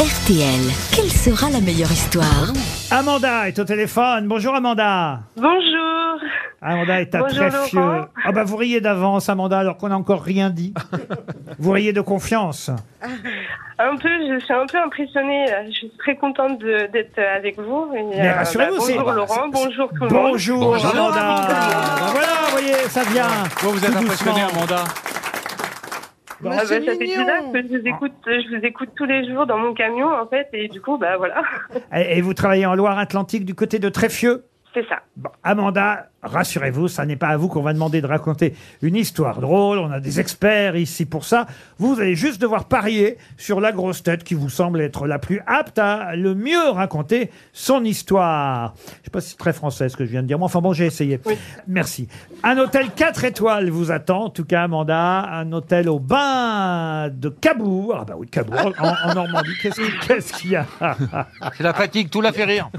RTL, quelle sera la meilleure histoire Amanda est au téléphone. Bonjour Amanda. Bonjour. Amanda est à Bonjour, Tréfieux. Laurent. Ah bah vous riez d'avance Amanda alors qu'on n'a encore rien dit. vous riez de confiance. Un peu, je suis un peu impressionnée. Je suis très contente de- d'être avec vous. Et, Mais euh, rassurez-vous, c'est- bonjour Laurent, bonjour tout le monde. Bonjour, Bonjour, Amanda. Amanda. Ben voilà, vous voyez, ça vient. Bon, vous êtes tout impressionné, doucement. Amanda? Ah bah, ça fait bizarre que je vous écoute, je vous écoute tous les jours dans mon camion en fait, et du coup bah voilà, Et et vous travaillez en Loire-Atlantique du côté de Tréfieux? C'est ça. Bon, Amanda, rassurez-vous, ça n'est pas à vous qu'on va demander de raconter une histoire drôle. On a des experts ici pour ça. Vous allez juste devoir parier sur la grosse tête qui vous semble être la plus apte à le mieux raconter son histoire. Je sais pas si c'est très français ce que je viens de dire. Mais enfin bon, j'ai essayé. Merci. Un hôtel 4 étoiles vous attend. En tout cas, Amanda, un hôtel au bain de Cabourg. Ah bah oui, Cabourg, en, en Normandie. Qu'est-ce qu'il qu'est-ce qu'il y a? C'est la fatigue, tout la fait rire.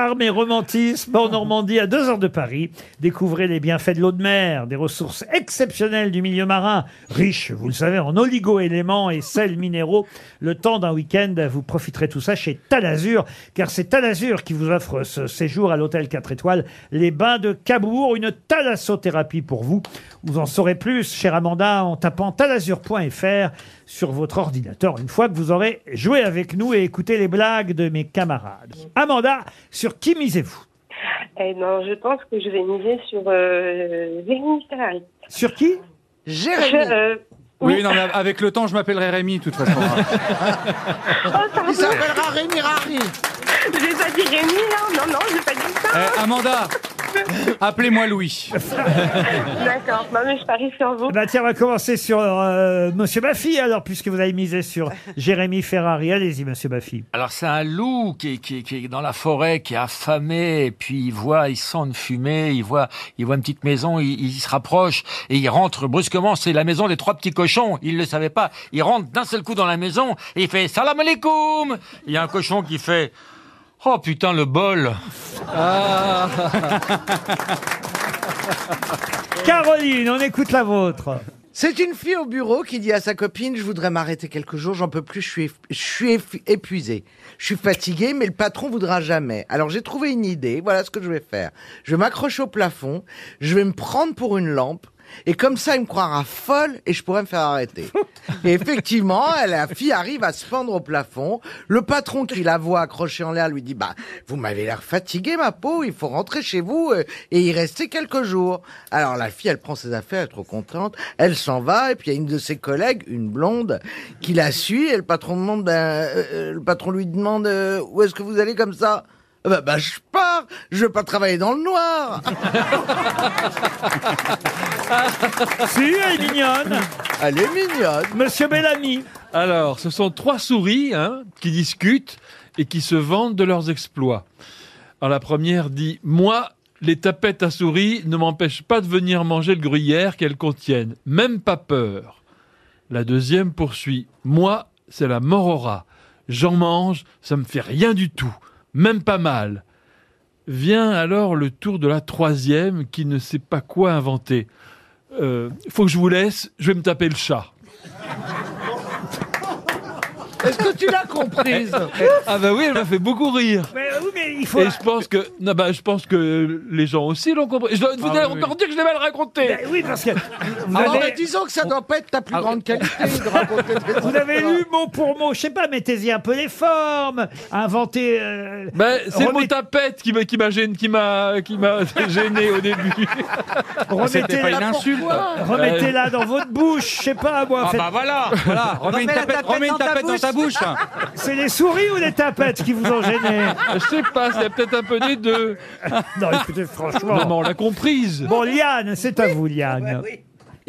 Charme et romantisme en Normandie, à deux heures de Paris. Découvrez les bienfaits de l'eau de mer, des ressources exceptionnelles du milieu marin, riche, vous le savez, en oligo-éléments et sels minéraux. Le temps d'un week-end, vous profiterez tout ça chez Talazur, car c'est Talazur qui vous offre ce séjour à l'hôtel 4 étoiles, les bains de Cabourg, une thalassothérapie pour vous. Vous en saurez plus, chère Amanda, en tapant talazur.fr sur votre ordinateur une fois que vous aurez joué avec nous et écouté les blagues de mes camarades. Amanda, sur qui misez-vous Et non, je pense que je vais miser sur euh, Jérémy Ferrari. Sur qui Je, euh, Oui, non, mais avec le temps, je m'appellerai Rémi, de toute façon. oh, pardon, s'appellera Rémi Rari. je vais pas dire Rémi là, non non, je vais pas dire ça. Eh, Amanda, appelez-moi Louis. D'accord, non mais je parie sur vous. Bah tiens, on va commencer sur euh, Monsieur Baffy, alors, puisque vous avez misé sur Jérémy Ferrari. Allez-y, Monsieur Baffy. Alors c'est un loup qui est, qui, est- qui est dans la forêt, qui est affamé, et puis il voit, il sent une fumée, il voit, il voit une petite maison, il, il se rapproche et il rentre brusquement. C'est la maison des trois petits cochons. Il le savait pas. Il rentre d'un seul coup dans la maison et il fait salam alaikum. Il y a un cochon qui fait oh putain le bol. Caroline, on écoute la vôtre. C'est une fille au bureau qui dit à sa copine Je voudrais m'arrêter quelques jours, j'en peux plus, je suis, je suis épuisée. Je suis fatiguée, mais le patron voudra jamais. Alors j'ai trouvé une idée, voilà ce que je vais faire. Je vais m'accrocher au plafond, je vais me prendre pour une lampe, et comme ça il me croira folle et je pourrai me faire arrêter. Et effectivement, la fille arrive à se pendre au plafond. Le patron qui la voit accrochée en l'air lui dit Bah, vous m'avez l'air fatiguée, ma peau, il faut rentrer chez vous euh, et y rester quelques jours. Alors la fille, elle prend ses affaires, elle est trop contente, elle s'en va, et puis il y a une de ses collègues, une blonde, qui la suit, et le patron demande ben, euh, euh, le patron lui demande euh, Où est-ce que vous allez comme ça? Bah, bah, je pars, je veux pas travailler dans le noir. Si, elle est mignonne. Elle est mignonne. Monsieur Bellamy. Alors, ce sont trois souris hein, qui discutent et qui se vantent de leurs exploits. Alors, la première dit Moi, les tapettes à souris ne m'empêchent pas de venir manger le gruyère qu'elles contiennent, même pas peur. La deuxième poursuit Moi, c'est la morora. J'en mange, ça me fait rien du tout, même pas mal. Vient alors le tour de la troisième qui ne sait pas quoi inventer. Euh, faut que je vous laisse, je vais me taper le chat. Est-ce que tu l'as comprise Ah bah oui, elle m'a fait beaucoup rire. Mais, oui, mais il faut. Et je pense que non bah je pense que les gens aussi l'ont compris. Je dois, vous Ah allez oui, encore dire que je l'ai mal raconté. Ben oui, parce que vous Alors, avez, mais disons que ça doit pas être ta plus Ah, grande qualité de raconter des vous avez mot pour mot. Je sais pas, mettez-y un peu les formes. Inventez. euh, Ben, c'est le mot remettez- tapette qui m'a qui m'a gêné qui m'a qui m'a gêné au début. C'était pas une Remettez-la insulte. remettez-la dans votre bouche. Je sais pas, moi. Ah faites- bah voilà, voilà. Remets une tapette, tapette remets une dans ta tapette dans ta bouche. C'est les souris ou les tapettes qui vous ont gêné Je sais pas, c'est peut-être un peu des deux. Non, écoutez, Non, mais franchement. on l'a comprise. Bon, Liane, c'est à vous, Liane.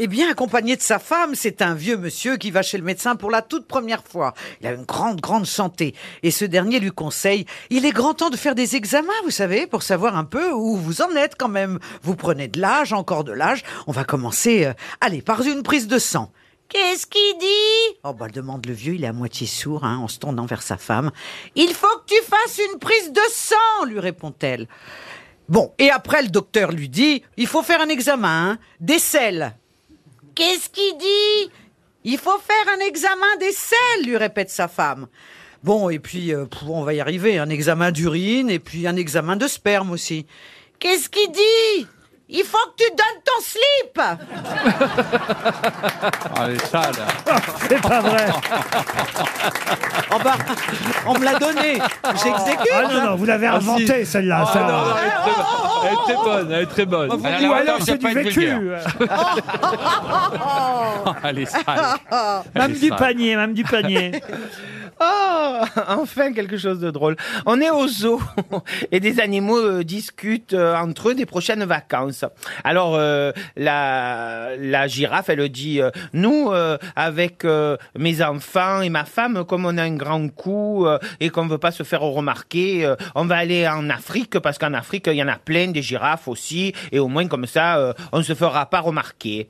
Eh bien, accompagné de sa femme, c'est un vieux monsieur qui va chez le médecin pour la toute première fois. Il a une grande, grande santé. Et ce dernier lui conseille, il est grand temps de faire des examens, vous savez, pour savoir un peu où vous en êtes quand même. Vous prenez de l'âge, encore de l'âge. On va commencer, euh, allez, par une prise de sang. Qu'est-ce qu'il dit? Oh, bah, demande le vieux, il est à moitié sourd, hein, en se tournant vers sa femme. Il faut que tu fasses une prise de sang, lui répond-elle. Bon, et après, le docteur lui dit, il faut faire un examen, hein, des selles. Qu'est-ce qu'il dit? Il faut faire un examen des selles, lui répète sa femme. Bon, et puis, euh, pff, on va y arriver, un examen d'urine et puis un examen de sperme aussi. Qu'est-ce qu'il dit? Il faut que tu donnes ton slip Ah, les sales. C'est pas vrai. Oh bah, on me l'a donné, j'exécute Ah non, non, vous l'avez Ah, si. inventée, celle-là. Ah, ça. non, non, elle est très bonne. Elle est très bonne. Elle est très bonne. Ou Alors, c'est du vécu. Ah, sales. Même Elle est du panier, même du panier. Oh, enfin quelque chose de drôle. On est au zoo et des animaux euh, discutent euh, entre eux des prochaines vacances. Alors euh, la girafe, elle dit nous avec mes enfants et ma femme, comme on a un grand coup et qu'on veut pas se faire remarquer, on va aller en Afrique parce qu'en Afrique il y en a plein des girafes aussi et au moins comme ça on se fera pas remarquer.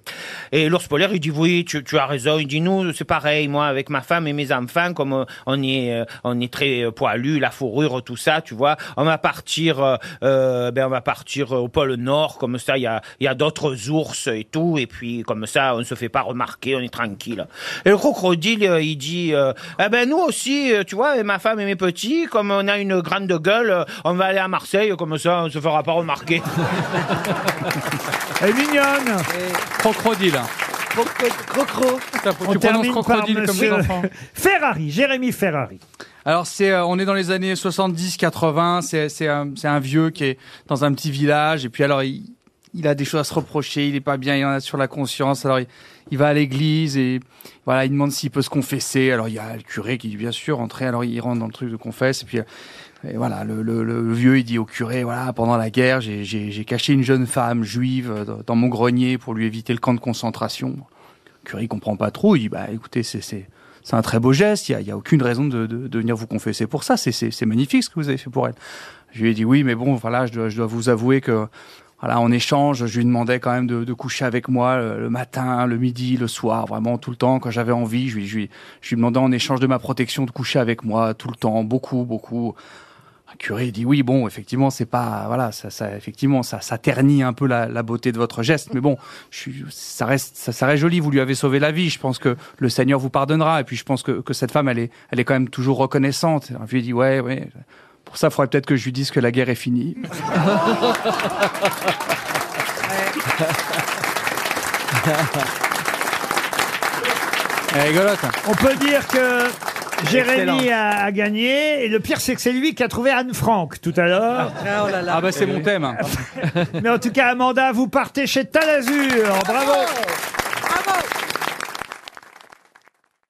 Et l'ours polaire il dit oui, tu, tu as raison. Il dit nous c'est pareil moi avec ma femme et mes enfants comme on est euh, on est très euh, poilu, la fourrure tout ça, tu vois. On va partir euh, ben on va partir au pôle Nord comme ça il y a il y a d'autres ours et tout et puis comme ça on se fait pas remarquer, on est tranquille. Et le crocodile il dit euh, eh ben nous aussi tu vois ma femme et mes petits comme on a une grande gueule, on va aller à Marseille comme ça on se fera pas remarquer. Elle est mignonne. Crocodile. Crocro. Tu On prononces crocodile comme les enfants. Ferrari, Jérémy Ferrari. Alors c'est, euh, on est dans les années 70-80. C'est, c'est, un, c'est un vieux qui est dans un petit village et puis alors il, il a des choses à se reprocher. Il est pas bien, il en a sur la conscience. Alors il, va à l'église et voilà, il demande s'il peut se confesser. Alors il y a le curé qui dit bien sûr entrer. Alors il rentre dans le truc de confesse et puis. et voilà, le, le, le vieux, il dit au curé, voilà, pendant la guerre, j'ai, caché une jeune femme juive dans- mon grenier pour lui éviter le camp de concentration. Le curé, il comprend pas trop. Il dit, bah, écoutez, c'est, c'est, un très beau geste. Il y a, y a aucune raison de, de, venir vous confesser pour ça. C'est magnifique ce que vous avez fait pour elle. Je lui ai dit oui, mais bon, voilà, je dois, je dois vous avouer que, voilà, en échange, je lui demandais quand même de, coucher avec moi le, le matin, le midi, le soir, vraiment tout le temps quand j'avais envie. Je lui, je lui, demandais en échange de ma protection de coucher avec moi tout le temps, beaucoup, beaucoup. Un curé dit oui, bon, effectivement, c'est pas, voilà, ça, effectivement, ça, ternit un peu la, la beauté de votre geste, mais bon, ça reste, ça, reste joli. Vous lui avez sauvé la vie. Je pense que le Seigneur vous pardonnera. Et puis, je pense que, que cette femme, elle est, elle est quand même toujours reconnaissante. Alors, je lui dit ouais, ouais. Pour ça, il faudrait peut-être que je lui dise que la guerre est finie. Elle est rigolote. hein. On peut dire que Jérémy a, a gagné. Et le pire, c'est que c'est lui qui a trouvé Anne Frank tout à l'heure. Ah, oh là là. Ah bah c'est mon thème. Mais en tout cas, Amanda, vous partez chez Talazur. Bravo.